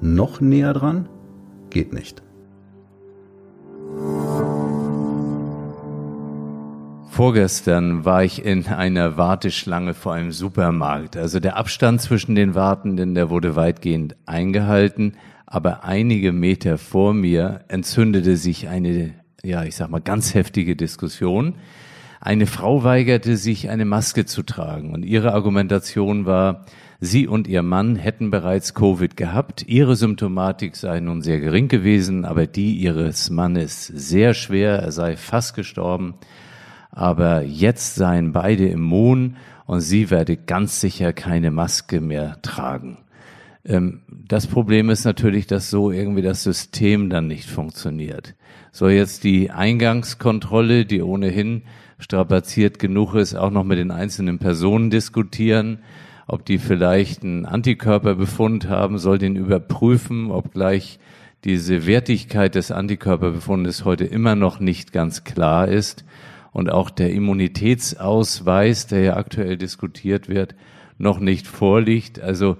Noch näher dran? Geht nicht. Vorgestern war ich in einer Warteschlange vor einem Supermarkt. Also der Abstand zwischen den Wartenden, der wurde weitgehend eingehalten, aber einige Meter vor mir entzündete sich eine, ja, ich sag mal, ganz heftige Diskussion. Eine Frau weigerte sich, eine Maske zu tragen und ihre Argumentation war, sie und ihr Mann hätten bereits Covid gehabt. Ihre Symptomatik sei nun sehr gering gewesen, aber die ihres Mannes sehr schwer. Er sei fast gestorben aber jetzt seien beide immun und sie werde ganz sicher keine Maske mehr tragen. Ähm, das Problem ist natürlich, dass so irgendwie das System dann nicht funktioniert. Soll jetzt die Eingangskontrolle, die ohnehin strapaziert genug ist, auch noch mit den einzelnen Personen diskutieren, ob die vielleicht einen Antikörperbefund haben, soll den überprüfen, ob gleich diese Wertigkeit des Antikörperbefundes heute immer noch nicht ganz klar ist und auch der Immunitätsausweis, der ja aktuell diskutiert wird, noch nicht vorliegt. Also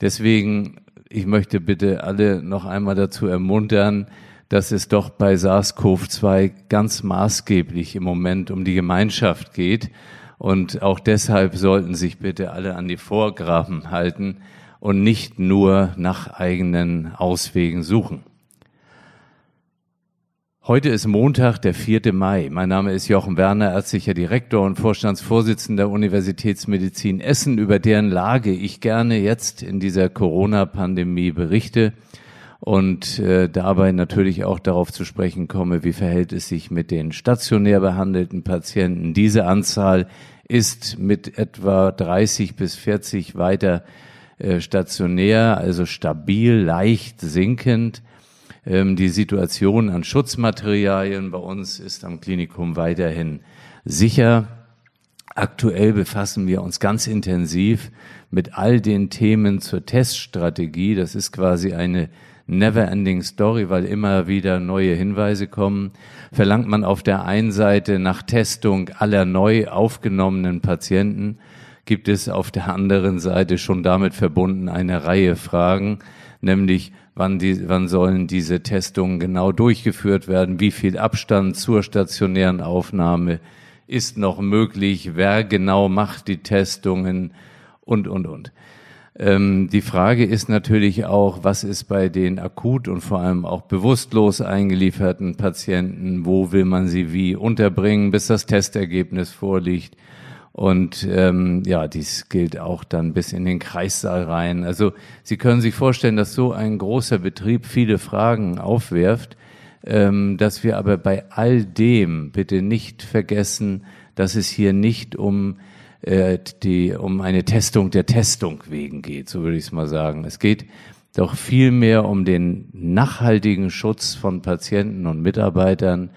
deswegen, ich möchte bitte alle noch einmal dazu ermuntern, dass es doch bei SARS-CoV-2 ganz maßgeblich im Moment um die Gemeinschaft geht. Und auch deshalb sollten sich bitte alle an die Vorgraben halten und nicht nur nach eigenen Auswegen suchen. Heute ist Montag, der 4. Mai. Mein Name ist Jochen Werner, ärztlicher Direktor und Vorstandsvorsitzender der Universitätsmedizin Essen, über deren Lage ich gerne jetzt in dieser Corona-Pandemie berichte und äh, dabei natürlich auch darauf zu sprechen komme, wie verhält es sich mit den stationär behandelten Patienten. Diese Anzahl ist mit etwa 30 bis 40 weiter äh, stationär, also stabil, leicht sinkend. Ähm, die Situation an Schutzmaterialien bei uns ist am Klinikum weiterhin sicher. Aktuell befassen wir uns ganz intensiv mit all den Themen zur Teststrategie. Das ist quasi eine never-ending Story, weil immer wieder neue Hinweise kommen. Verlangt man auf der einen Seite nach Testung aller neu aufgenommenen Patienten, gibt es auf der anderen Seite schon damit verbunden eine Reihe Fragen, nämlich wann, die, wann sollen diese Testungen genau durchgeführt werden, wie viel Abstand zur stationären Aufnahme ist noch möglich, wer genau macht die Testungen und, und, und. Ähm, die Frage ist natürlich auch, was ist bei den akut und vor allem auch bewusstlos eingelieferten Patienten, wo will man sie wie unterbringen, bis das Testergebnis vorliegt und ähm, ja, dies gilt auch dann bis in den Kreissaal rein. Also Sie können sich vorstellen, dass so ein großer Betrieb viele Fragen aufwirft, ähm, dass wir aber bei all dem bitte nicht vergessen, dass es hier nicht um äh, die um eine Testung der Testung wegen geht, so würde ich es mal sagen. Es geht doch vielmehr um den nachhaltigen Schutz von Patienten und Mitarbeitern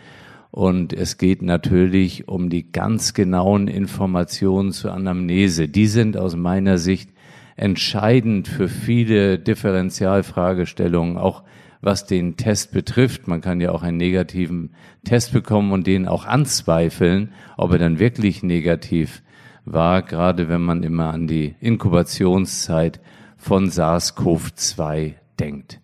und es geht natürlich um die ganz genauen Informationen zur Anamnese. Die sind aus meiner Sicht entscheidend für viele Differentialfragestellungen, auch was den Test betrifft. Man kann ja auch einen negativen Test bekommen und den auch anzweifeln, ob er dann wirklich negativ war, gerade wenn man immer an die Inkubationszeit von SARS-CoV-2 denkt.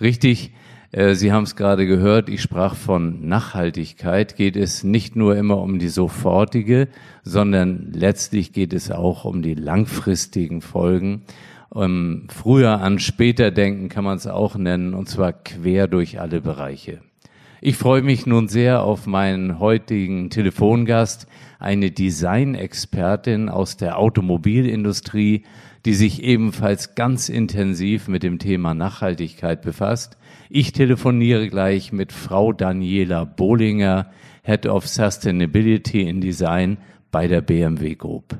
Richtig, äh, Sie haben es gerade gehört, ich sprach von Nachhaltigkeit. Geht es nicht nur immer um die sofortige, sondern letztlich geht es auch um die langfristigen Folgen. Um früher an später denken kann man es auch nennen, und zwar quer durch alle Bereiche. Ich freue mich nun sehr auf meinen heutigen Telefongast, eine Designexpertin aus der Automobilindustrie, die sich ebenfalls ganz intensiv mit dem Thema Nachhaltigkeit befasst. Ich telefoniere gleich mit Frau Daniela Bohlinger, Head of Sustainability in Design bei der BMW Group.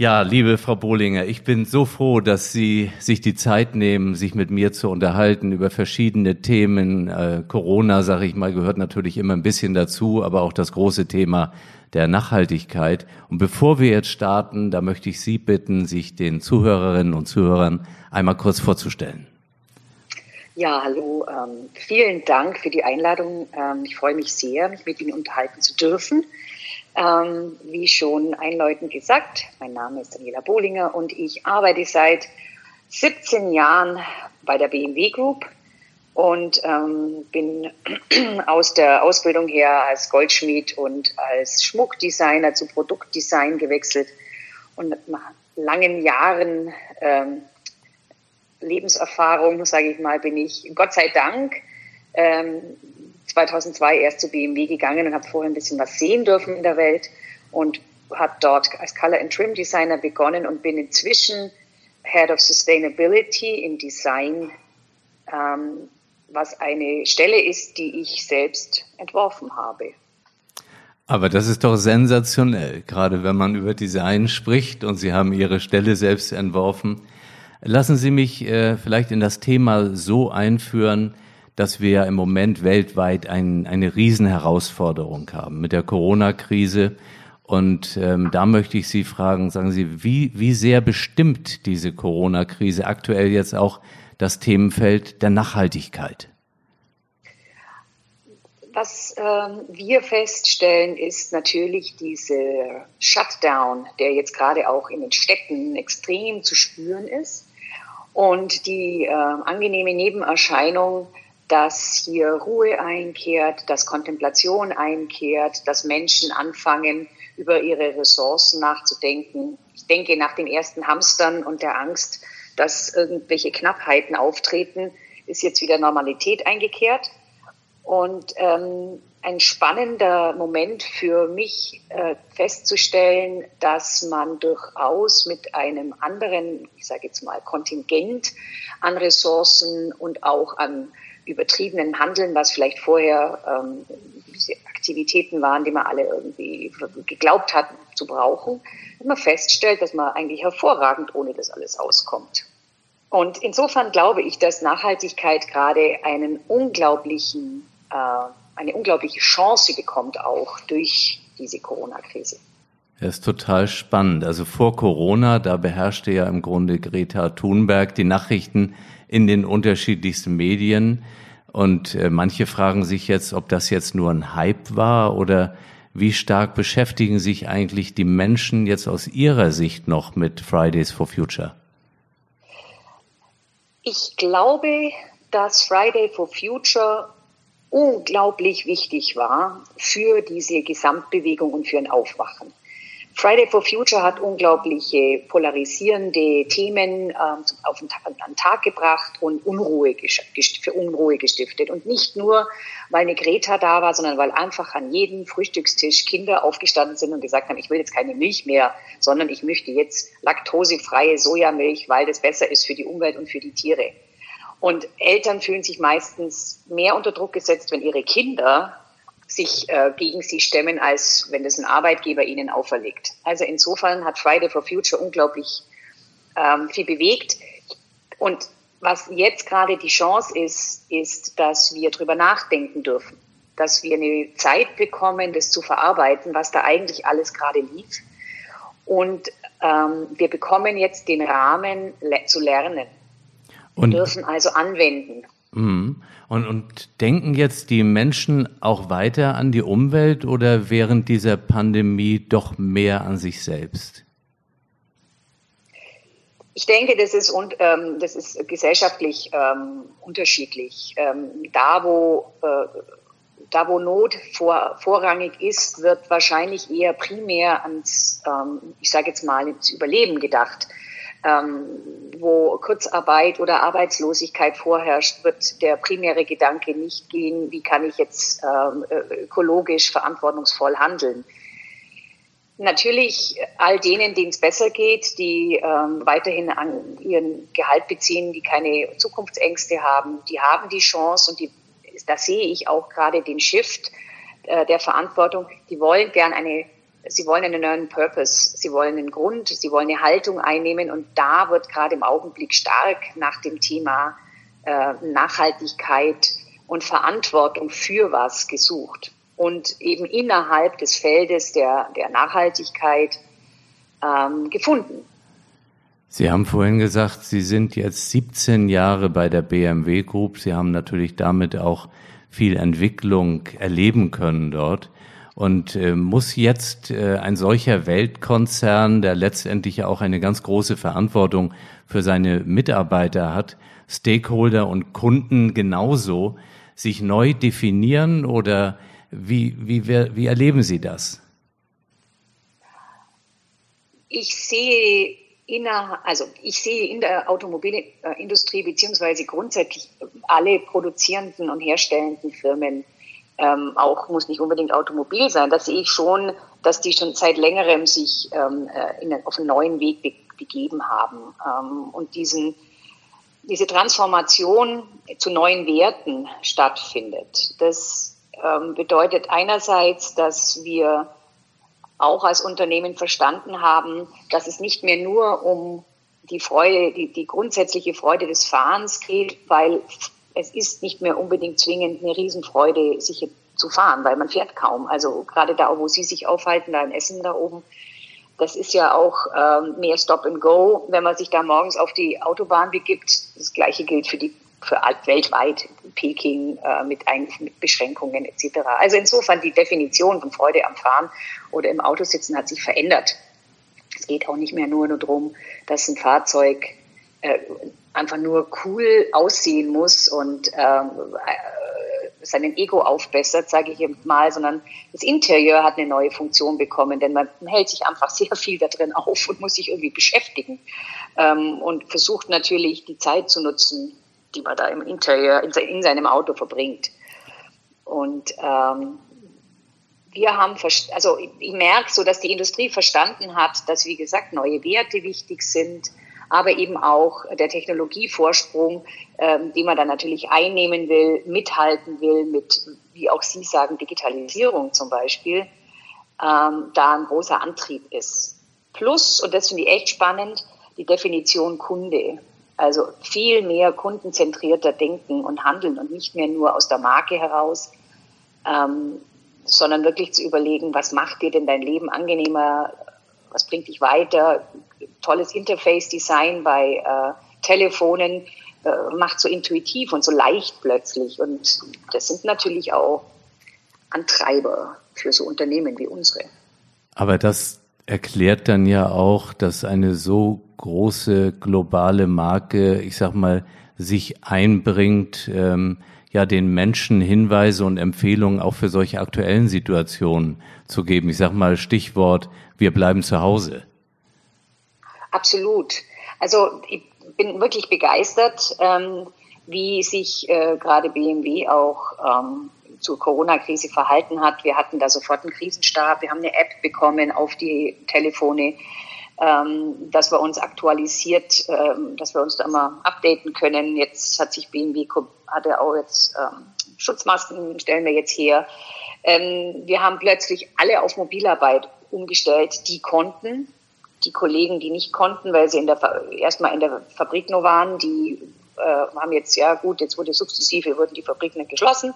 Ja, liebe Frau Bohlinger, ich bin so froh, dass Sie sich die Zeit nehmen, sich mit mir zu unterhalten über verschiedene Themen. Äh, Corona, sage ich mal, gehört natürlich immer ein bisschen dazu, aber auch das große Thema der Nachhaltigkeit. Und bevor wir jetzt starten, da möchte ich Sie bitten, sich den Zuhörerinnen und Zuhörern einmal kurz vorzustellen. Ja, hallo. Ähm, vielen Dank für die Einladung. Ähm, ich freue mich sehr, mich mit Ihnen unterhalten zu dürfen. Ähm, wie schon einläutend gesagt, mein Name ist Daniela Bohlinger und ich arbeite seit 17 Jahren bei der BMW Group und ähm, bin aus der Ausbildung her als Goldschmied und als Schmuckdesigner zu Produktdesign gewechselt und nach langen Jahren ähm, Lebenserfahrung, sage ich mal, bin ich Gott sei Dank ähm, 2002 erst zu BMW gegangen und habe vorher ein bisschen was sehen dürfen in der Welt und habe dort als Color and Trim Designer begonnen und bin inzwischen Head of Sustainability im Design, ähm, was eine Stelle ist, die ich selbst entworfen habe. Aber das ist doch sensationell, gerade wenn man über Design spricht und Sie haben Ihre Stelle selbst entworfen. Lassen Sie mich äh, vielleicht in das Thema so einführen, dass wir im Moment weltweit ein, eine Riesenherausforderung haben mit der Corona-Krise. Und ähm, da möchte ich Sie fragen, sagen Sie, wie, wie sehr bestimmt diese Corona-Krise aktuell jetzt auch das Themenfeld der Nachhaltigkeit? Was ähm, wir feststellen, ist natürlich diese Shutdown, der jetzt gerade auch in den Städten extrem zu spüren ist. Und die äh, angenehme Nebenerscheinung, dass hier Ruhe einkehrt, dass Kontemplation einkehrt, dass Menschen anfangen, über ihre Ressourcen nachzudenken. Ich denke, nach den ersten Hamstern und der Angst, dass irgendwelche Knappheiten auftreten, ist jetzt wieder Normalität eingekehrt. Und ähm, ein spannender Moment für mich äh, festzustellen, dass man durchaus mit einem anderen, ich sage jetzt mal, Kontingent an Ressourcen und auch an übertriebenen Handeln, was vielleicht vorher ähm, Aktivitäten waren, die man alle irgendwie geglaubt hat zu brauchen, wenn man feststellt, dass man eigentlich hervorragend ohne das alles auskommt. Und insofern glaube ich, dass Nachhaltigkeit gerade einen unglaublichen, äh, eine unglaubliche Chance bekommt, auch durch diese Corona-Krise. Das ist total spannend. Also vor Corona, da beherrschte ja im Grunde Greta Thunberg die Nachrichten in den unterschiedlichsten Medien. Und äh, manche fragen sich jetzt, ob das jetzt nur ein Hype war oder wie stark beschäftigen sich eigentlich die Menschen jetzt aus ihrer Sicht noch mit Fridays for Future? Ich glaube, dass Friday for Future unglaublich wichtig war für diese Gesamtbewegung und für ein Aufwachen. Friday for Future hat unglaubliche polarisierende Themen ähm, auf den, an den Tag gebracht und Unruhe für Unruhe gestiftet. Und nicht nur, weil eine Greta da war, sondern weil einfach an jedem Frühstückstisch Kinder aufgestanden sind und gesagt haben, ich will jetzt keine Milch mehr, sondern ich möchte jetzt laktosefreie Sojamilch, weil das besser ist für die Umwelt und für die Tiere. Und Eltern fühlen sich meistens mehr unter Druck gesetzt, wenn ihre Kinder sich äh, gegen sie stemmen, als wenn das ein Arbeitgeber ihnen auferlegt. Also insofern hat Friday for Future unglaublich ähm, viel bewegt. Und was jetzt gerade die Chance ist, ist, dass wir drüber nachdenken dürfen, dass wir eine Zeit bekommen, das zu verarbeiten, was da eigentlich alles gerade lief. Und ähm, wir bekommen jetzt den Rahmen le zu lernen. Wir Und dürfen also anwenden. Mhm. Und, und denken jetzt die Menschen auch weiter an die Umwelt oder während dieser Pandemie doch mehr an sich selbst? Ich denke, das ist, und, ähm, das ist gesellschaftlich ähm, unterschiedlich. Ähm, da, wo, äh, da, wo Not vor, vorrangig ist, wird wahrscheinlich eher primär ans, ähm, ich sage jetzt mal, ins Überleben gedacht wo Kurzarbeit oder Arbeitslosigkeit vorherrscht, wird der primäre Gedanke nicht gehen, wie kann ich jetzt ähm, ökologisch verantwortungsvoll handeln. Natürlich all denen, denen es besser geht, die ähm, weiterhin an ihren Gehalt beziehen, die keine Zukunftsängste haben, die haben die Chance und die, da sehe ich auch gerade den Shift äh, der Verantwortung. Die wollen gern eine sie wollen einen neuen Purpose, sie wollen einen Grund, sie wollen eine Haltung einnehmen und da wird gerade im Augenblick stark nach dem Thema äh, Nachhaltigkeit und Verantwortung für was gesucht. Und eben innerhalb des Feldes der, der Nachhaltigkeit ähm, gefunden. Sie haben vorhin gesagt, Sie sind jetzt 17 Jahre bei der BMW Group. Sie haben natürlich damit auch viel Entwicklung erleben können dort. Und äh, muss jetzt äh, ein solcher Weltkonzern, der letztendlich auch eine ganz große Verantwortung für seine Mitarbeiter hat, Stakeholder und Kunden genauso, sich neu definieren oder wie, wie, wie erleben Sie das? Ich sehe inner, also ich sehe in der Automobilindustrie beziehungsweise grundsätzlich alle produzierenden und herstellenden Firmen, ähm, auch muss nicht unbedingt Automobil sein, da sehe ich schon, dass die schon seit längerem sich ähm, äh, in, auf einen neuen Weg be begeben haben ähm, und diesen, diese Transformation zu neuen Werten stattfindet. Das ähm, bedeutet einerseits, dass wir auch als Unternehmen verstanden haben, dass es nicht mehr nur um die Freude, die, die grundsätzliche Freude des Fahrens geht, weil es ist nicht mehr unbedingt zwingend eine Riesenfreude, sich zu fahren, weil man fährt kaum. Also gerade da, wo Sie sich aufhalten, da in Essen da oben, das ist ja auch ähm, mehr Stop and Go. Wenn man sich da morgens auf die Autobahn begibt, das Gleiche gilt für die für weltweit Peking äh, mit, ein, mit Beschränkungen etc. Also insofern die Definition von Freude am Fahren oder im Auto sitzen hat sich verändert. Es geht auch nicht mehr nur, nur darum, dass ein Fahrzeug äh, einfach nur cool aussehen muss und ähm, äh, seinen Ego aufbessert, sage ich mal, sondern das Interieur hat eine neue Funktion bekommen, denn man hält sich einfach sehr viel da drin auf und muss sich irgendwie beschäftigen ähm, und versucht natürlich die Zeit zu nutzen, die man da im Interieur, in, seinem Auto verbringt. Und ähm, wir haben, also ich merke so, dass die Industrie verstanden hat, dass, wie gesagt, neue Werte wichtig sind, aber eben auch der Technologievorsprung, ähm, den man dann natürlich einnehmen will, mithalten will mit, wie auch Sie sagen, Digitalisierung zum Beispiel, ähm, da ein großer Antrieb ist. Plus, und das finde ich echt spannend, die Definition Kunde. Also viel mehr kundenzentrierter denken und handeln und nicht mehr nur aus der Marke heraus, ähm, sondern wirklich zu überlegen, was macht dir denn dein Leben angenehmer, was bringt dich weiter. Tolles Interface-Design bei äh, Telefonen äh, macht so intuitiv und so leicht plötzlich. Und das sind natürlich auch Antreiber für so Unternehmen wie unsere. Aber das erklärt dann ja auch, dass eine so große globale Marke, ich sag mal, sich einbringt, ähm, ja, den Menschen Hinweise und Empfehlungen auch für solche aktuellen Situationen zu geben. Ich sag mal Stichwort, wir bleiben zu Hause. Absolut. Also ich bin wirklich begeistert, ähm, wie sich äh, gerade BMW auch ähm, zur Corona-Krise verhalten hat. Wir hatten da sofort einen Krisenstab, wir haben eine App bekommen auf die Telefone, ähm, dass wir uns aktualisiert, ähm, dass wir uns da immer updaten können. Jetzt hat sich BMW, hat er auch jetzt ähm, Schutzmasken, stellen wir jetzt her. Ähm, wir haben plötzlich alle auf Mobilarbeit umgestellt, die konnten. Die Kollegen, die nicht konnten, weil sie in der, erstmal in der Fabrik nur waren, die äh, haben jetzt, ja gut, jetzt wurde sukzessive, wurden die Fabriken geschlossen.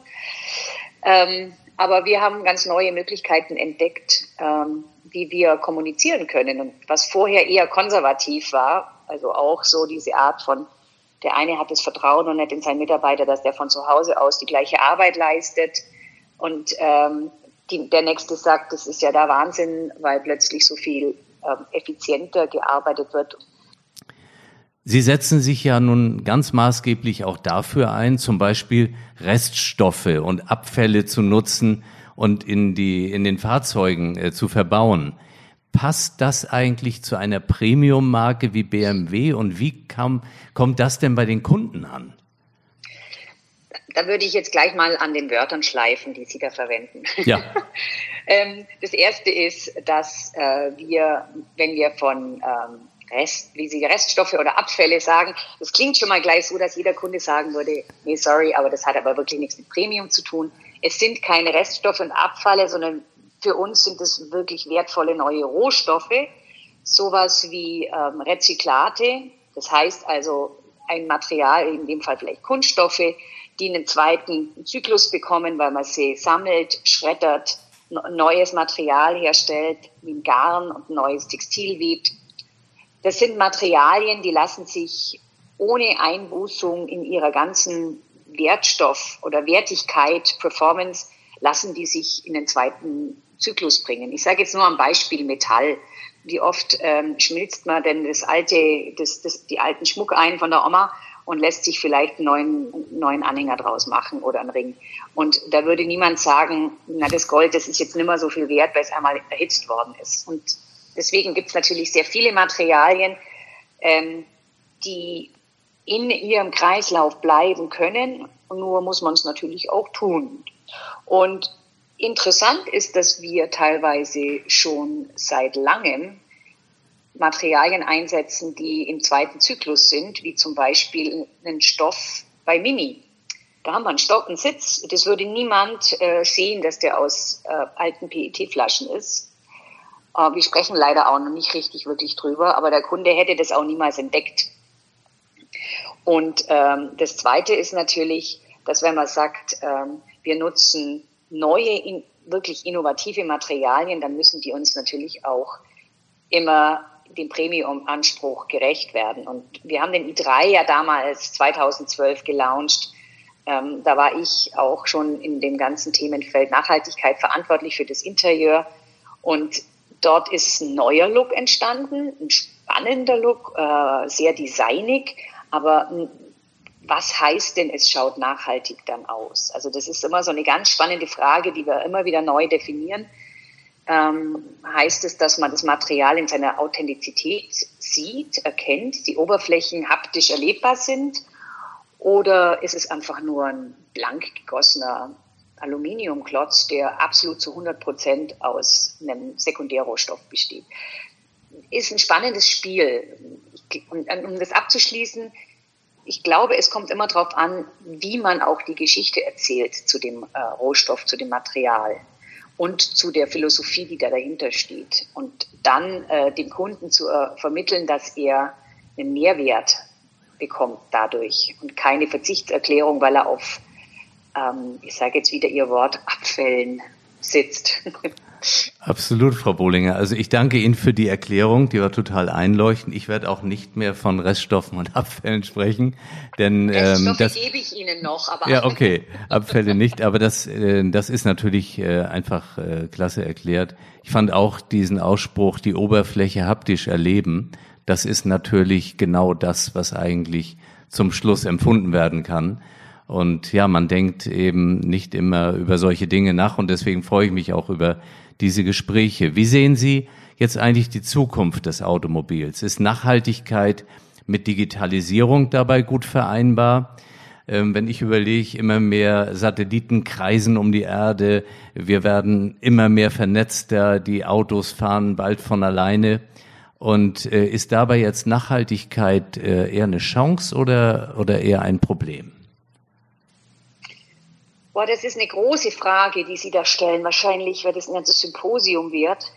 Ähm, aber wir haben ganz neue Möglichkeiten entdeckt, ähm, wie wir kommunizieren können. Und was vorher eher konservativ war, also auch so diese Art von, der eine hat das Vertrauen und nicht in seinen Mitarbeiter, dass der von zu Hause aus die gleiche Arbeit leistet. Und ähm, die, der nächste sagt, das ist ja der Wahnsinn, weil plötzlich so viel effizienter gearbeitet wird Sie setzen sich ja nun ganz maßgeblich auch dafür ein, zum Beispiel Reststoffe und Abfälle zu nutzen und in, die, in den Fahrzeugen äh, zu verbauen. Passt das eigentlich zu einer Premium-Marke wie BMW und wie kam, kommt das denn bei den Kunden an? Da würde ich jetzt gleich mal an den Wörtern schleifen, die Sie da verwenden. Ja. Ähm, das erste ist, dass äh, wir, wenn wir von ähm, Rest, wie Sie Reststoffe oder Abfälle sagen. Das klingt schon mal gleich so, dass jeder Kunde sagen würde, nee, sorry, aber das hat aber wirklich nichts mit Premium zu tun. Es sind keine Reststoffe und Abfälle, sondern für uns sind es wirklich wertvolle neue Rohstoffe, sowas wie ähm, Rezyklate, das heißt also ein Material, in dem Fall vielleicht Kunststoffe, die einen zweiten Zyklus bekommen, weil man sie sammelt, schreddert, neues Material herstellt, wie ein Garn und ein neues Textil webt. Das sind Materialien, die lassen sich ohne Einbußung in ihrer ganzen Wertstoff oder Wertigkeit, Performance, lassen die sich in den zweiten Zyklus bringen. Ich sage jetzt nur am Beispiel Metall. Wie oft ähm, schmilzt man denn das alte, das, das, die alten Schmuck ein von der Oma und lässt sich vielleicht einen neuen, neuen Anhänger draus machen oder einen Ring. Und da würde niemand sagen, na das Gold, das ist jetzt nicht mehr so viel wert, weil es einmal erhitzt worden ist. Und deswegen gibt es natürlich sehr viele Materialien, ähm, die in ihrem Kreislauf bleiben können. Nur muss man es natürlich auch tun. Und interessant ist, dass wir teilweise schon seit langem Materialien einsetzen, die im zweiten Zyklus sind, wie zum Beispiel einen Stoff bei Mini. Da haben wir einen Stoff, einen Sitz. Das würde niemand äh, sehen, dass der aus äh, alten PET-Flaschen ist. Äh, wir sprechen leider auch noch nicht richtig wirklich drüber, aber der Kunde hätte das auch niemals entdeckt. Und ähm, das Zweite ist natürlich, dass wenn man sagt, ähm, wir nutzen neue, in, wirklich innovative Materialien, dann müssen die uns natürlich auch immer dem Premium-Anspruch gerecht werden. Und wir haben den i3 ja damals 2012 gelauncht. Ähm, da war ich auch schon in dem ganzen Themenfeld Nachhaltigkeit verantwortlich für das Interieur. Und dort ist ein neuer Look entstanden, ein spannender Look, äh, sehr designig, aber was heißt denn, es schaut nachhaltig dann aus? Also das ist immer so eine ganz spannende Frage, die wir immer wieder neu definieren ähm, heißt es, dass man das Material in seiner Authentizität sieht, erkennt, die Oberflächen haptisch erlebbar sind? Oder ist es einfach nur ein blank gegossener Aluminiumklotz, der absolut zu 100 Prozent aus einem Sekundärrohstoff besteht? Ist ein spannendes Spiel. Und um das abzuschließen, ich glaube, es kommt immer darauf an, wie man auch die Geschichte erzählt zu dem äh, Rohstoff, zu dem Material und zu der Philosophie, die da dahinter steht. Und dann äh, dem Kunden zu äh, vermitteln, dass er einen Mehrwert bekommt dadurch und keine Verzichtserklärung, weil er auf, ähm, ich sage jetzt wieder Ihr Wort, Abfällen sitzt. Absolut, Frau Bohlinger. Also ich danke Ihnen für die Erklärung, die war total einleuchtend. Ich werde auch nicht mehr von Reststoffen und Abfällen sprechen, denn ähm, das gebe ich Ihnen noch. Aber ja, okay, Abfälle nicht, aber das, äh, das ist natürlich äh, einfach äh, klasse erklärt. Ich fand auch diesen Ausspruch, die Oberfläche haptisch erleben. Das ist natürlich genau das, was eigentlich zum Schluss empfunden werden kann. Und ja, man denkt eben nicht immer über solche Dinge nach und deswegen freue ich mich auch über diese Gespräche. Wie sehen Sie jetzt eigentlich die Zukunft des Automobils? Ist Nachhaltigkeit mit Digitalisierung dabei gut vereinbar? Ähm, wenn ich überlege, immer mehr Satelliten kreisen um die Erde, wir werden immer mehr vernetzter, die Autos fahren bald von alleine. Und äh, ist dabei jetzt Nachhaltigkeit äh, eher eine Chance oder, oder eher ein Problem? Boah, das ist eine große Frage, die Sie da stellen. Wahrscheinlich, weil das ein ganzes Symposium wird.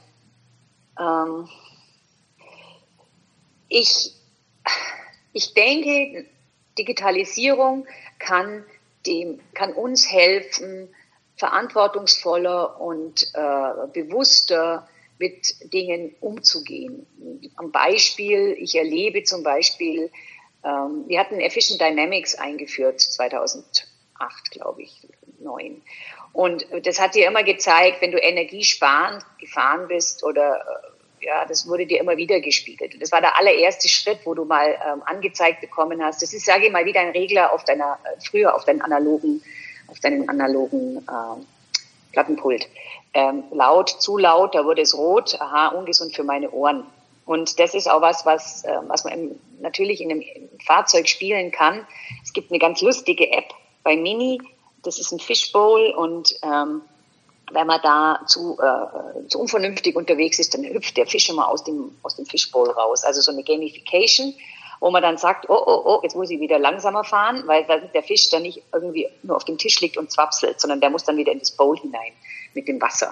Ähm ich, ich denke, Digitalisierung kann, dem, kann uns helfen, verantwortungsvoller und äh, bewusster mit Dingen umzugehen. Am Beispiel, ich erlebe zum Beispiel, ähm, wir hatten Efficient Dynamics eingeführt 2008, glaube ich, neun. Und das hat dir immer gezeigt, wenn du energiesparend gefahren bist oder äh, ja, das wurde dir immer wieder gespiegelt. Das war der allererste Schritt, wo du mal ähm, angezeigt bekommen hast. Das ist, sage ich mal, wie dein Regler auf deiner, äh, früher auf deinen analogen, auf deinen analogen äh, Plattenpult. Ähm, laut, zu laut, da wurde es rot, aha, ungesund für meine Ohren. Und das ist auch was, was, äh, was man im, natürlich in einem Fahrzeug spielen kann. Es gibt eine ganz lustige App bei Mini, das ist ein Fishbowl und ähm, wenn man da zu, äh, zu unvernünftig unterwegs ist, dann hüpft der Fisch immer aus dem, aus dem Fishbowl raus. Also so eine Gamification, wo man dann sagt, oh, oh, oh, jetzt muss ich wieder langsamer fahren, weil der Fisch dann nicht irgendwie nur auf dem Tisch liegt und zwapselt, sondern der muss dann wieder in das Bowl hinein mit dem Wasser.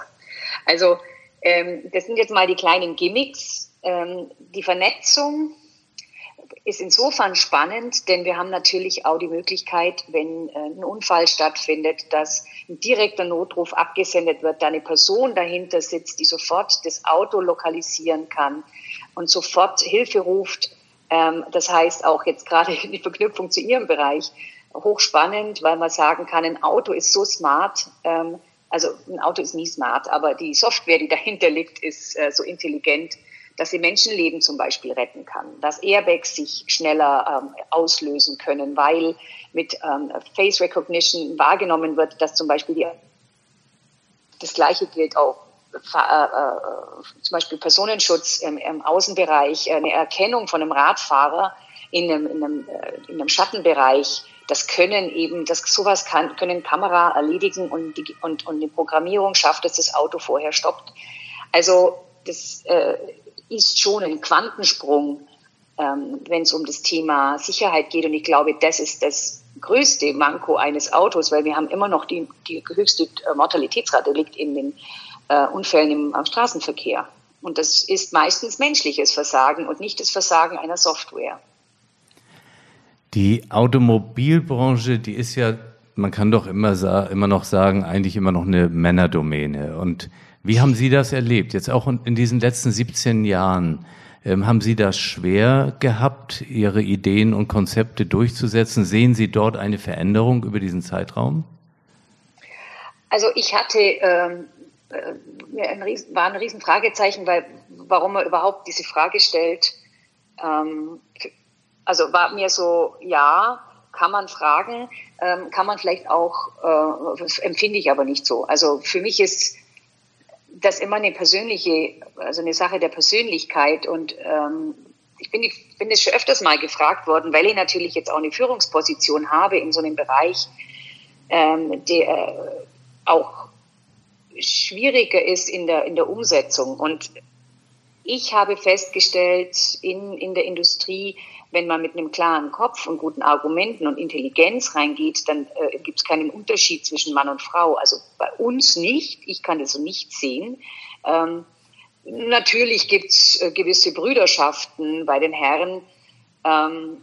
Also ähm, das sind jetzt mal die kleinen Gimmicks. Ähm, die Vernetzung ist insofern spannend, denn wir haben natürlich auch die Möglichkeit, wenn äh, ein Unfall stattfindet, dass ein direkter Notruf abgesendet wird, da eine Person dahinter sitzt, die sofort das Auto lokalisieren kann und sofort Hilfe ruft. Ähm, das heißt auch jetzt gerade die Verknüpfung zu Ihrem Bereich hochspannend, weil man sagen kann, ein Auto ist so smart. Ähm, also ein Auto ist nie smart, aber die Software, die dahinter liegt, ist äh, so intelligent, dass sie Menschenleben zum Beispiel retten kann, dass Airbags sich schneller ähm, auslösen können, weil mit ähm, Face Recognition wahrgenommen wird, dass zum Beispiel die, das Gleiche gilt auch zum Beispiel Personenschutz im, im, Außenbereich, eine Erkennung von einem Radfahrer in einem, in einem, äh, in einem Schattenbereich. Das können eben, das sowas kann, können Kamera erledigen und die, und, und die Programmierung schafft, dass das Auto vorher stoppt. Also das äh, ist schon ein Quantensprung, ähm, wenn es um das Thema Sicherheit geht. Und ich glaube, das ist das größte Manko eines Autos, weil wir haben immer noch die, die höchste äh, Mortalitätsrate liegt in den äh, Unfällen im, am Straßenverkehr. Und das ist meistens menschliches Versagen und nicht das Versagen einer Software. Die Automobilbranche, die ist ja, man kann doch immer, immer noch sagen, eigentlich immer noch eine Männerdomäne. Und wie haben Sie das erlebt? Jetzt auch in diesen letzten 17 Jahren. Ähm, haben Sie das schwer gehabt, Ihre Ideen und Konzepte durchzusetzen? Sehen Sie dort eine Veränderung über diesen Zeitraum? Also ich hatte ähm, äh, ein Riesen, war ein Riesenfragezeichen, weil warum man überhaupt diese Frage stellt. Ähm, also war mir so, ja, kann man fragen, ähm, kann man vielleicht auch, äh, empfinde ich aber nicht so. Also für mich ist das immer eine persönliche, also eine Sache der Persönlichkeit und ähm, ich bin, bin das schon öfters mal gefragt worden, weil ich natürlich jetzt auch eine Führungsposition habe in so einem Bereich, ähm, der äh, auch schwieriger ist in der, in der Umsetzung. Und ich habe festgestellt in, in der Industrie, wenn man mit einem klaren Kopf und guten Argumenten und Intelligenz reingeht, dann äh, gibt es keinen Unterschied zwischen Mann und Frau. Also bei uns nicht. Ich kann das so nicht sehen. Ähm, natürlich gibt es äh, gewisse Brüderschaften bei den Herren, ähm,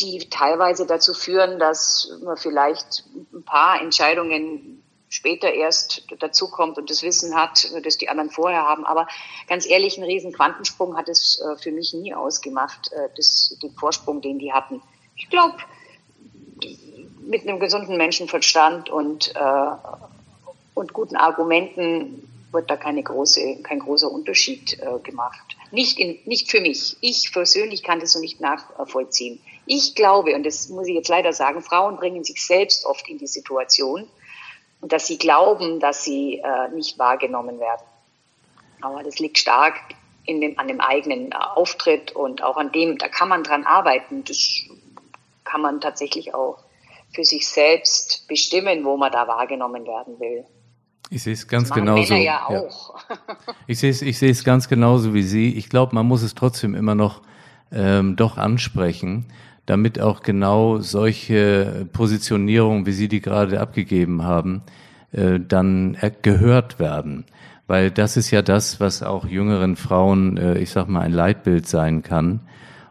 die teilweise dazu führen, dass man vielleicht ein paar Entscheidungen später erst dazukommt und das Wissen hat, das die anderen vorher haben. Aber ganz ehrlich, einen riesen Quantensprung hat es äh, für mich nie ausgemacht, äh, das, den Vorsprung, den die hatten. Ich glaube, mit einem gesunden Menschenverstand und, äh, und guten Argumenten wird da keine große, kein großer Unterschied äh, gemacht. Nicht, in, nicht für mich. Ich persönlich kann das so nicht nachvollziehen. Ich glaube, und das muss ich jetzt leider sagen, Frauen bringen sich selbst oft in die Situation, dass sie glauben, dass sie äh, nicht wahrgenommen werden. Aber das liegt stark in dem, an dem eigenen äh, Auftritt und auch an dem, da kann man dran arbeiten. Das kann man tatsächlich auch für sich selbst bestimmen, wo man da wahrgenommen werden will. Ich sehe es ganz genauso. Ja. Ja. Ich sehe es, ich sehe es ganz genauso wie Sie. Ich glaube, man muss es trotzdem immer noch ähm, doch ansprechen damit auch genau solche Positionierungen, wie Sie die gerade abgegeben haben, äh, dann gehört werden. Weil das ist ja das, was auch jüngeren Frauen, äh, ich sag mal, ein Leitbild sein kann.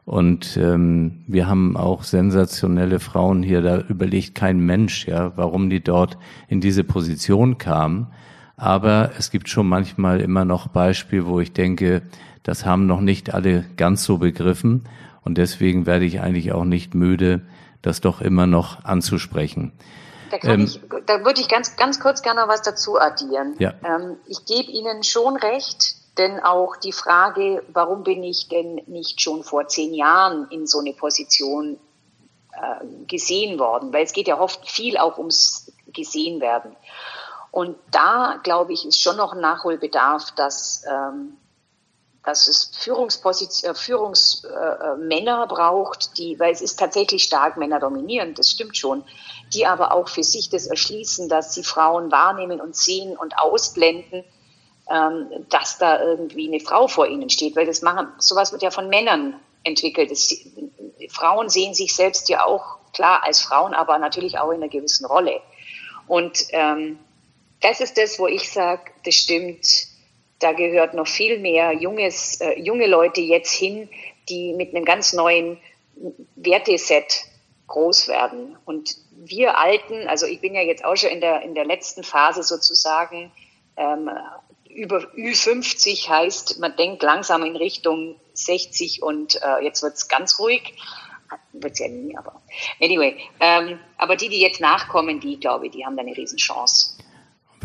Und ähm, wir haben auch sensationelle Frauen hier, da überlegt kein Mensch, ja, warum die dort in diese Position kamen. Aber es gibt schon manchmal immer noch Beispiele, wo ich denke, das haben noch nicht alle ganz so begriffen. Und deswegen werde ich eigentlich auch nicht müde, das doch immer noch anzusprechen. Da, ähm, ich, da würde ich ganz, ganz kurz gerne was dazu addieren. Ja. Ähm, ich gebe Ihnen schon recht, denn auch die Frage, warum bin ich denn nicht schon vor zehn Jahren in so eine Position äh, gesehen worden? Weil es geht ja oft viel auch ums gesehen werden. Und da, glaube ich, ist schon noch ein Nachholbedarf, dass ähm, dass es Führungsposition, äh, Führungsmänner äh, braucht, die, weil es ist tatsächlich stark männerdominierend, das stimmt schon, die aber auch für sich das erschließen, dass sie Frauen wahrnehmen und sehen und ausblenden, ähm, dass da irgendwie eine Frau vor ihnen steht, weil das machen, sowas wird ja von Männern entwickelt. Das, Frauen sehen sich selbst ja auch klar als Frauen, aber natürlich auch in einer gewissen Rolle. Und ähm, das ist das, wo ich sage, das stimmt da gehört noch viel mehr junges, äh, junge Leute jetzt hin, die mit einem ganz neuen Werteset groß werden. Und wir Alten, also ich bin ja jetzt auch schon in der, in der letzten Phase sozusagen, ähm, über Ü50 heißt, man denkt langsam in Richtung 60 und äh, jetzt wird's ganz ruhig. Wird's ja nie, aber anyway. Ähm, aber die, die jetzt nachkommen, die, glaube ich, die haben da eine Riesenchance.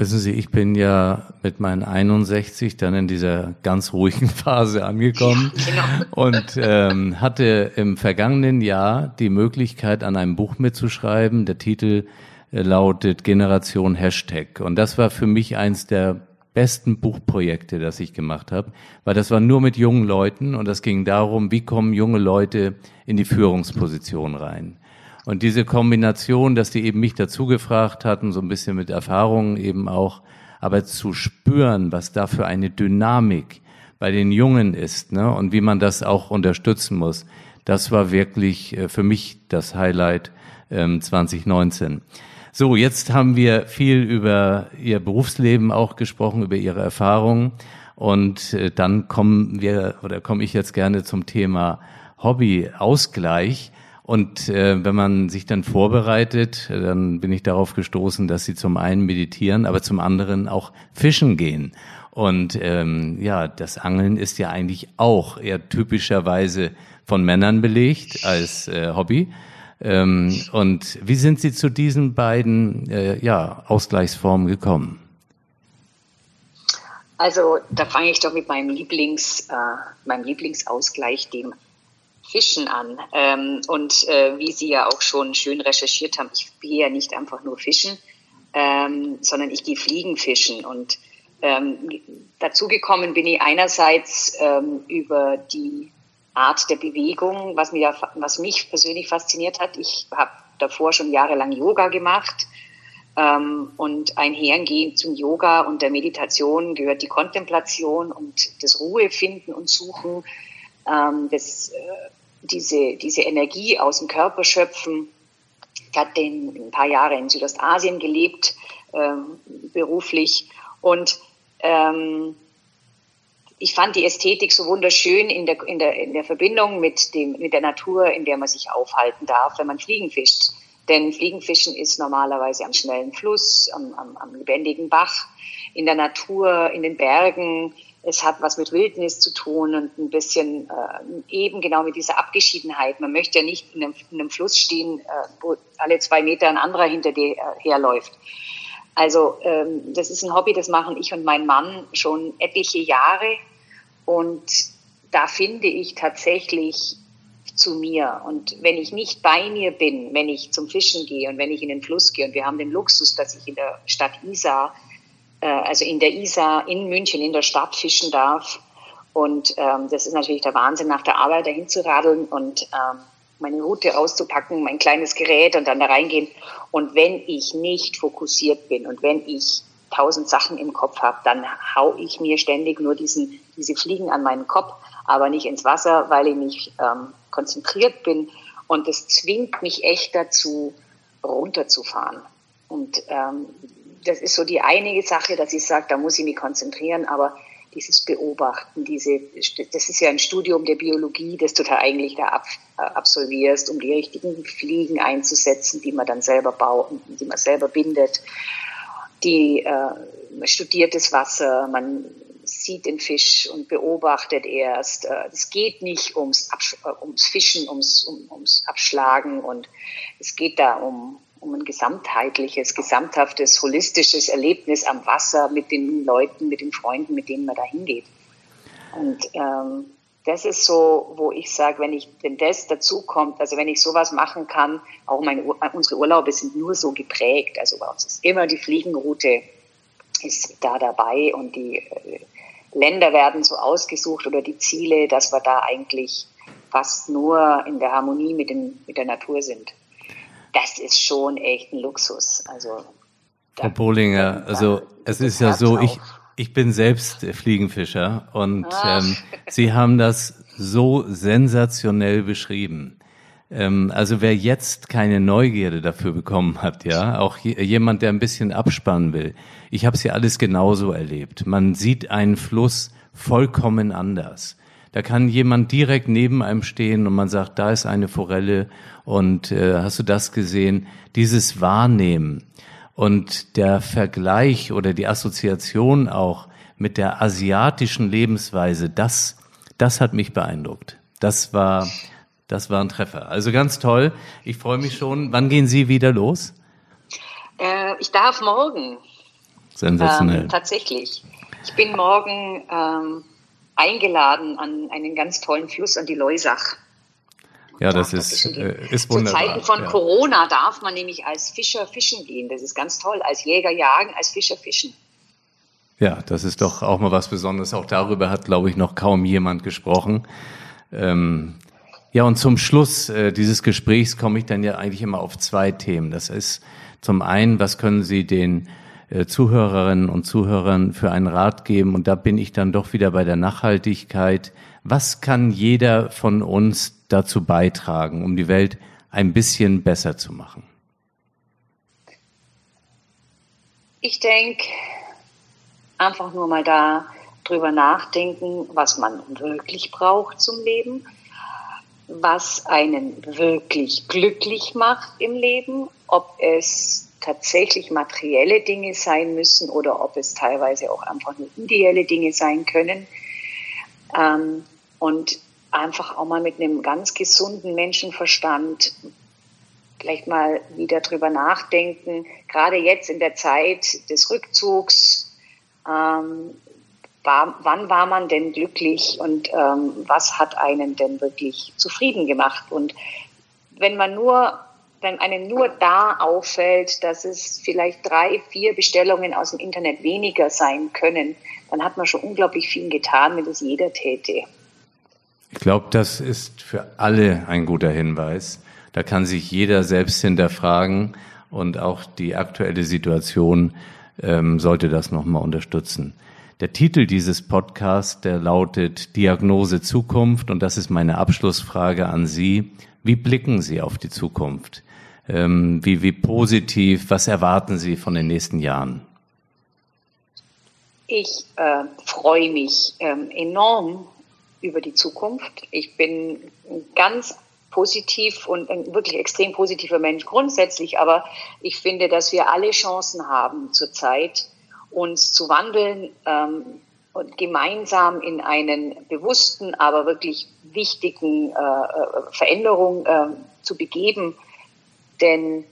Wissen Sie, ich bin ja mit meinen 61 dann in dieser ganz ruhigen Phase angekommen ja, genau. und ähm, hatte im vergangenen Jahr die Möglichkeit, an einem Buch mitzuschreiben. Der Titel äh, lautet Generation Hashtag. Und das war für mich eins der besten Buchprojekte, das ich gemacht habe, weil das war nur mit jungen Leuten und das ging darum, wie kommen junge Leute in die Führungsposition rein. Und diese Kombination, dass die eben mich dazu gefragt hatten, so ein bisschen mit Erfahrungen eben auch, aber zu spüren, was da für eine Dynamik bei den Jungen ist ne, und wie man das auch unterstützen muss, das war wirklich äh, für mich das Highlight ähm, 2019. So, jetzt haben wir viel über Ihr Berufsleben auch gesprochen, über Ihre Erfahrungen. Und äh, dann kommen wir oder komme ich jetzt gerne zum Thema Hobbyausgleich. Und äh, wenn man sich dann vorbereitet, dann bin ich darauf gestoßen, dass sie zum einen meditieren, aber zum anderen auch fischen gehen. Und ähm, ja, das Angeln ist ja eigentlich auch eher typischerweise von Männern belegt als äh, Hobby. Ähm, und wie sind Sie zu diesen beiden äh, ja, Ausgleichsformen gekommen? Also da fange ich doch mit meinem Lieblings, äh, meinem Lieblingsausgleich, dem Fischen an. Ähm, und äh, wie Sie ja auch schon schön recherchiert haben, ich gehe ja nicht einfach nur fischen, ähm, sondern ich gehe Fliegen fischen. Und ähm, dazu gekommen bin ich einerseits ähm, über die Art der Bewegung, was, mir, was mich persönlich fasziniert hat. Ich habe davor schon jahrelang Yoga gemacht. Ähm, und einhergehend zum Yoga und der Meditation gehört die Kontemplation und das Ruhefinden und Suchen, ähm, das äh, diese, diese Energie aus dem Körper schöpfen. Ich hatte ein paar Jahre in Südostasien gelebt, ähm, beruflich. Und ähm, ich fand die Ästhetik so wunderschön in der, in der, in der Verbindung mit, dem, mit der Natur, in der man sich aufhalten darf, wenn man Fliegen fischt. Denn Fliegenfischen ist normalerweise am schnellen Fluss, am, am, am lebendigen Bach, in der Natur, in den Bergen, es hat was mit Wildnis zu tun und ein bisschen äh, eben genau mit dieser Abgeschiedenheit. Man möchte ja nicht in einem, in einem Fluss stehen, äh, wo alle zwei Meter ein anderer hinter dir äh, herläuft. Also ähm, das ist ein Hobby, das machen ich und mein Mann schon etliche Jahre und da finde ich tatsächlich zu mir. Und wenn ich nicht bei mir bin, wenn ich zum Fischen gehe und wenn ich in den Fluss gehe und wir haben den Luxus, dass ich in der Stadt Isar äh, also in der Isar in München in der Stadt fischen darf. Und ähm, das ist natürlich der Wahnsinn, nach der Arbeit dahin zu radeln und ähm, meine Route auszupacken, mein kleines Gerät und dann da reingehen. Und wenn ich nicht fokussiert bin und wenn ich tausend Sachen im Kopf habe, dann hau ich mir ständig nur diesen, diese Fliegen an meinen Kopf, aber nicht ins Wasser, weil ich nicht ähm, konzentriert bin. Und das zwingt mich echt dazu, runterzufahren. Und ähm, das ist so die einige Sache, dass ich sage, da muss ich mich konzentrieren, aber dieses Beobachten, diese, das ist ja ein Studium der Biologie, das du da eigentlich da ab, äh, absolvierst, um die richtigen Fliegen einzusetzen, die man dann selber baut, die man selber bindet. Die, äh, man studiert das Wasser, man sieht den Fisch und beobachtet erst. Äh, es geht nicht ums, Absch äh, ums Fischen, ums, um, ums Abschlagen und es geht da um, um ein gesamtheitliches, gesamthaftes, holistisches Erlebnis am Wasser mit den Leuten, mit den Freunden, mit denen man da hingeht. Und ähm, das ist so, wo ich sage, wenn ich, wenn das dazu kommt, also wenn ich sowas machen kann, auch meine, unsere Urlaube sind nur so geprägt. Also bei uns ist immer die Fliegenroute ist da dabei und die äh, Länder werden so ausgesucht oder die Ziele, dass wir da eigentlich fast nur in der Harmonie mit, den, mit der Natur sind das ist schon echt ein Luxus. Also, Frau Bohlinger, also es ist ja so, ich, ich bin selbst Fliegenfischer und ähm, Sie haben das so sensationell beschrieben. Ähm, also wer jetzt keine Neugierde dafür bekommen hat, ja, auch jemand, der ein bisschen abspannen will. Ich habe es ja alles genauso erlebt. Man sieht einen Fluss vollkommen anders. Da kann jemand direkt neben einem stehen und man sagt, da ist eine Forelle und äh, hast du das gesehen? Dieses Wahrnehmen und der Vergleich oder die Assoziation auch mit der asiatischen Lebensweise, das, das hat mich beeindruckt. Das war, das war ein Treffer. Also ganz toll. Ich freue mich schon. Wann gehen Sie wieder los? Äh, ich darf morgen. Sensationell. Ähm, tatsächlich. Ich bin morgen ähm, eingeladen an einen ganz tollen Fluss, an die Leusach. Ja, das ist, äh, ist wunderbar. Zu Zeiten von ja. Corona darf man nämlich als Fischer fischen gehen. Das ist ganz toll. Als Jäger jagen, als Fischer fischen. Ja, das ist doch auch mal was Besonderes. Auch darüber hat, glaube ich, noch kaum jemand gesprochen. Ähm, ja, und zum Schluss äh, dieses Gesprächs komme ich dann ja eigentlich immer auf zwei Themen. Das ist zum einen, was können Sie den äh, Zuhörerinnen und Zuhörern für einen Rat geben? Und da bin ich dann doch wieder bei der Nachhaltigkeit. Was kann jeder von uns dazu beitragen, um die Welt ein bisschen besser zu machen? Ich denke, einfach nur mal da drüber nachdenken, was man wirklich braucht zum Leben, was einen wirklich glücklich macht im Leben, ob es tatsächlich materielle Dinge sein müssen oder ob es teilweise auch einfach nur ideelle Dinge sein können. Ähm, und einfach auch mal mit einem ganz gesunden Menschenverstand vielleicht mal wieder drüber nachdenken, gerade jetzt in der Zeit des Rückzugs, ähm, war, wann war man denn glücklich und ähm, was hat einen denn wirklich zufrieden gemacht? Und wenn man nur, wenn einem nur da auffällt, dass es vielleicht drei, vier Bestellungen aus dem Internet weniger sein können, dann hat man schon unglaublich viel getan, wenn das jeder täte. Ich glaube, das ist für alle ein guter Hinweis. Da kann sich jeder selbst hinterfragen und auch die aktuelle Situation ähm, sollte das nochmal unterstützen. Der Titel dieses Podcasts, der lautet Diagnose Zukunft und das ist meine Abschlussfrage an Sie. Wie blicken Sie auf die Zukunft? Ähm, wie, wie positiv, was erwarten Sie von den nächsten Jahren? Ich äh, freue mich ähm, enorm über die Zukunft. Ich bin ganz positiv und ein wirklich extrem positiver Mensch grundsätzlich, aber ich finde, dass wir alle Chancen haben zurzeit, uns zu wandeln ähm, und gemeinsam in einen bewussten, aber wirklich wichtigen äh, äh Veränderung äh, zu begeben. Denn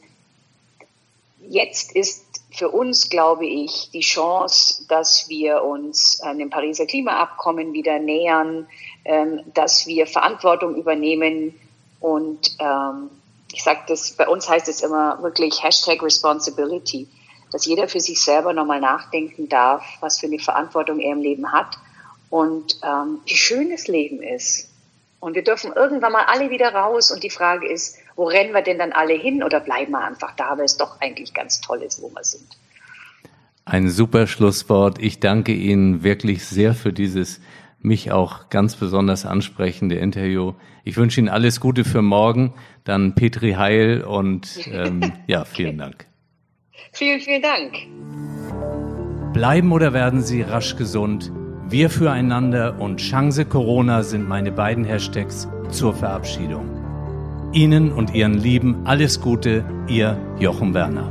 jetzt ist für uns, glaube ich, die Chance, dass wir uns an dem Pariser Klimaabkommen wieder nähern, ähm, dass wir Verantwortung übernehmen. Und ähm, ich sage das, bei uns heißt es immer wirklich Hashtag Responsibility, dass jeder für sich selber nochmal nachdenken darf, was für eine Verantwortung er im Leben hat. Und ähm, wie schön das Leben ist. Und wir dürfen irgendwann mal alle wieder raus. Und die Frage ist, wo rennen wir denn dann alle hin oder bleiben wir einfach da, weil es doch eigentlich ganz toll ist, wo wir sind. Ein super Schlusswort. Ich danke Ihnen wirklich sehr für dieses mich auch ganz besonders ansprechende Interview. Ich wünsche Ihnen alles Gute für morgen, dann Petri Heil und ähm, ja, vielen Dank. Vielen, vielen Dank. Bleiben oder werden Sie rasch gesund? Wir füreinander und Chance Corona sind meine beiden Hashtags zur Verabschiedung. Ihnen und Ihren Lieben alles Gute, Ihr Jochen Werner.